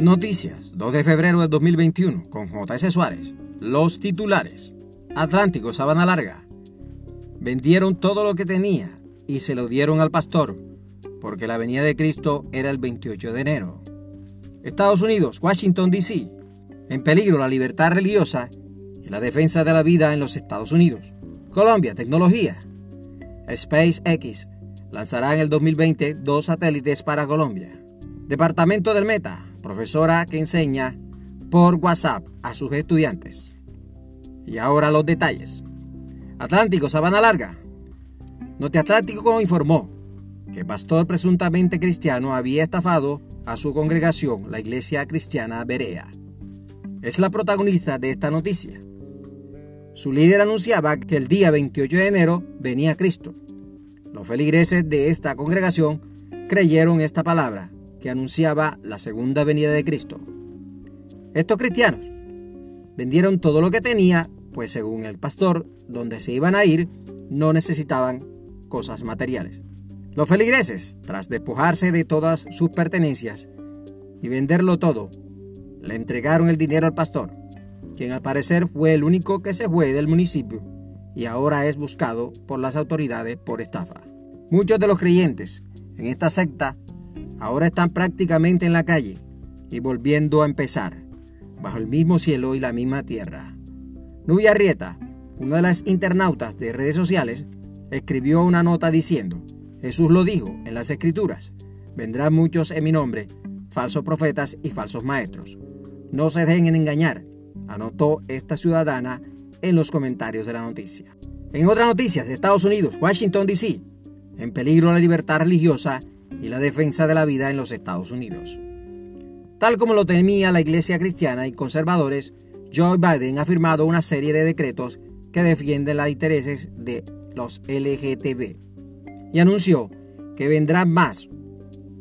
Noticias, 2 de febrero de 2021, con J.S. Suárez. Los titulares. Atlántico, Sabana Larga. Vendieron todo lo que tenía y se lo dieron al pastor, porque la venida de Cristo era el 28 de enero. Estados Unidos, Washington, D.C. En peligro la libertad religiosa y la defensa de la vida en los Estados Unidos. Colombia, tecnología. SpaceX lanzará en el 2020 dos satélites para Colombia. Departamento del Meta, profesora que enseña por WhatsApp a sus estudiantes. Y ahora los detalles. Atlántico, Sabana Larga. Norte Atlántico informó que el pastor presuntamente cristiano había estafado a su congregación, la Iglesia Cristiana Berea. Es la protagonista de esta noticia. Su líder anunciaba que el día 28 de enero venía Cristo. Los feligreses de esta congregación creyeron esta palabra que anunciaba la segunda venida de Cristo. Estos cristianos vendieron todo lo que tenía, pues según el pastor, donde se iban a ir, no necesitaban cosas materiales. Los feligreses, tras despojarse de todas sus pertenencias y venderlo todo, le entregaron el dinero al pastor, quien al parecer fue el único que se fue del municipio y ahora es buscado por las autoridades por estafa. Muchos de los creyentes en esta secta ahora están prácticamente en la calle y volviendo a empezar, bajo el mismo cielo y la misma tierra. Nubia Rieta, una de las internautas de redes sociales, escribió una nota diciendo, Jesús lo dijo en las escrituras, vendrán muchos en mi nombre, falsos profetas y falsos maestros. No se dejen engañar, anotó esta ciudadana en los comentarios de la noticia. En otras noticias, Estados Unidos, Washington, D.C., en peligro la libertad religiosa y la defensa de la vida en los Estados Unidos. Tal como lo temía la Iglesia cristiana y conservadores, Joe Biden ha firmado una serie de decretos que defienden los intereses de los LGTB y anunció que vendrán más.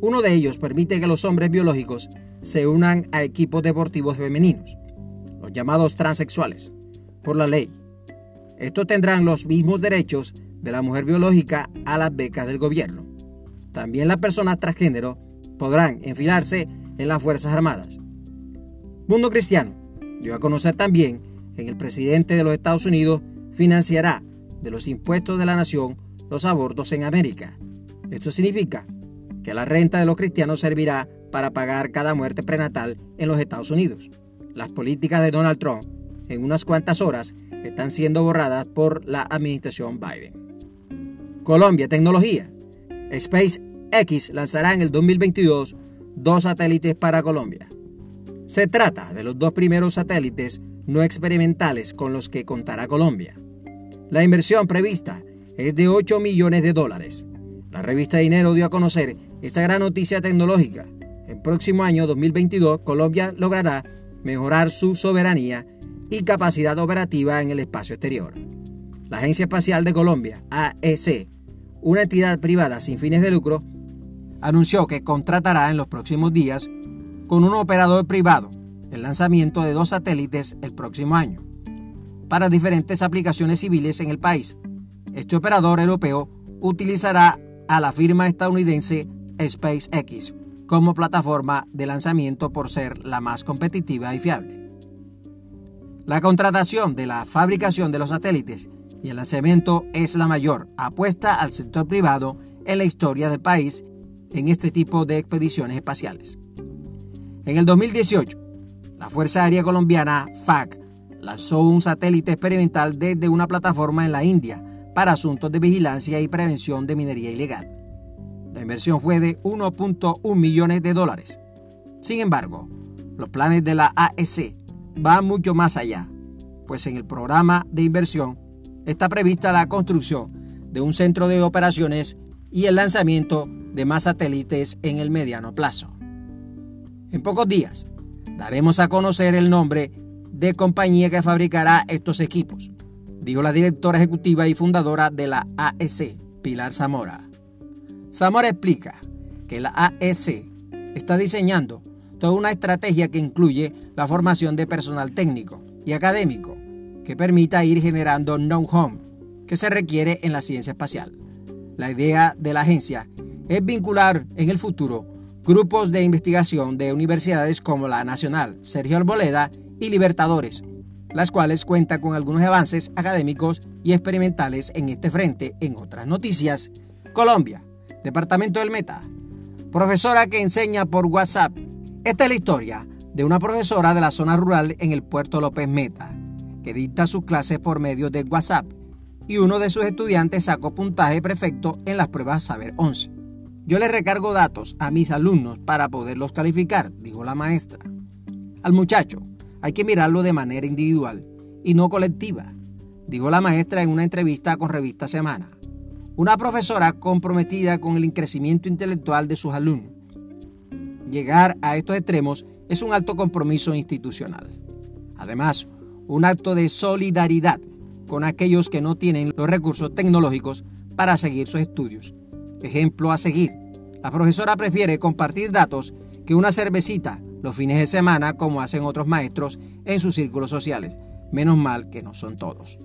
Uno de ellos permite que los hombres biológicos se unan a equipos deportivos femeninos, los llamados transexuales, por la ley. Estos tendrán los mismos derechos de la mujer biológica a las becas del gobierno. También las personas transgénero podrán enfilarse en las Fuerzas Armadas. Mundo Cristiano dio a conocer también que el presidente de los Estados Unidos financiará de los impuestos de la nación los abortos en América. Esto significa que la renta de los cristianos servirá para pagar cada muerte prenatal en los Estados Unidos. Las políticas de Donald Trump en unas cuantas horas están siendo borradas por la administración Biden. Colombia Tecnología. SpaceX lanzará en el 2022 dos satélites para Colombia. Se trata de los dos primeros satélites no experimentales con los que contará Colombia. La inversión prevista es de 8 millones de dólares. La revista Dinero dio a conocer esta gran noticia tecnológica. El próximo año 2022 Colombia logrará mejorar su soberanía y capacidad operativa en el espacio exterior. La Agencia Espacial de Colombia, AEC, una entidad privada sin fines de lucro, anunció que contratará en los próximos días con un operador privado el lanzamiento de dos satélites el próximo año para diferentes aplicaciones civiles en el país. Este operador europeo utilizará a la firma estadounidense SpaceX como plataforma de lanzamiento por ser la más competitiva y fiable. La contratación de la fabricación de los satélites y el lanzamiento es la mayor apuesta al sector privado en la historia del país en este tipo de expediciones espaciales. En el 2018, la Fuerza Aérea Colombiana, FAC, lanzó un satélite experimental desde una plataforma en la India para asuntos de vigilancia y prevención de minería ilegal. La inversión fue de 1.1 millones de dólares. Sin embargo, los planes de la AEC van mucho más allá, pues en el programa de inversión está prevista la construcción de un centro de operaciones y el lanzamiento más satélites en el mediano plazo. En pocos días daremos a conocer el nombre de compañía que fabricará estos equipos, dijo la directora ejecutiva y fundadora de la AEC, Pilar Zamora. Zamora explica que la AEC está diseñando toda una estrategia que incluye la formación de personal técnico y académico que permita ir generando know-how que se requiere en la ciencia espacial. La idea de la agencia es vincular en el futuro grupos de investigación de universidades como la Nacional Sergio Arboleda y Libertadores, las cuales cuentan con algunos avances académicos y experimentales en este frente. En otras noticias, Colombia, Departamento del Meta, profesora que enseña por WhatsApp. Esta es la historia de una profesora de la zona rural en el puerto López Meta, que dicta sus clases por medio de WhatsApp y uno de sus estudiantes sacó puntaje perfecto en las pruebas Saber 11. Yo le recargo datos a mis alumnos para poderlos calificar, dijo la maestra. Al muchacho hay que mirarlo de manera individual y no colectiva, dijo la maestra en una entrevista con Revista Semana. Una profesora comprometida con el crecimiento intelectual de sus alumnos. Llegar a estos extremos es un alto compromiso institucional. Además, un acto de solidaridad con aquellos que no tienen los recursos tecnológicos para seguir sus estudios. Ejemplo a seguir. La profesora prefiere compartir datos que una cervecita los fines de semana como hacen otros maestros en sus círculos sociales. Menos mal que no son todos.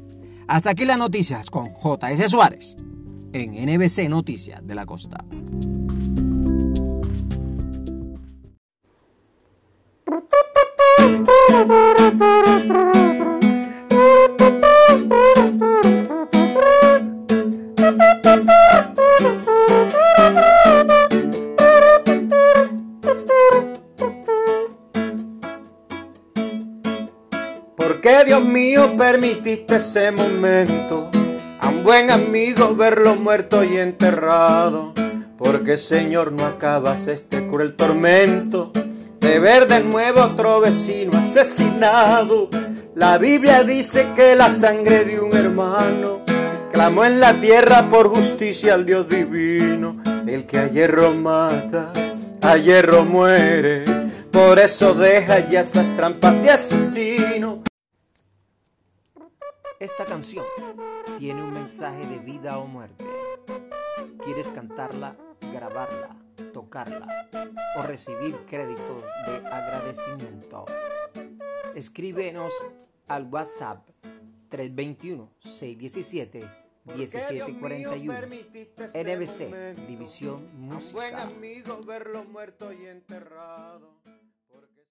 Hasta aquí las noticias con JS Suárez en NBC Noticias de la Costa. ¿Por qué, Dios mío, permitiste ese momento? A un buen amigo verlo muerto y enterrado. Porque, Señor, no acabas este cruel tormento de ver de nuevo a otro vecino asesinado. La Biblia dice que la sangre de un hermano clamó en la tierra por justicia al Dios divino. El que a hierro mata, a hierro muere. Por eso deja ya esas trampas de asesino. Esta canción tiene un mensaje de vida o muerte. ¿Quieres cantarla, grabarla, tocarla o recibir créditos de agradecimiento? Escríbenos al WhatsApp 321-617-1741 NBC División Música. Buen amigo verlo muerto y enterrado.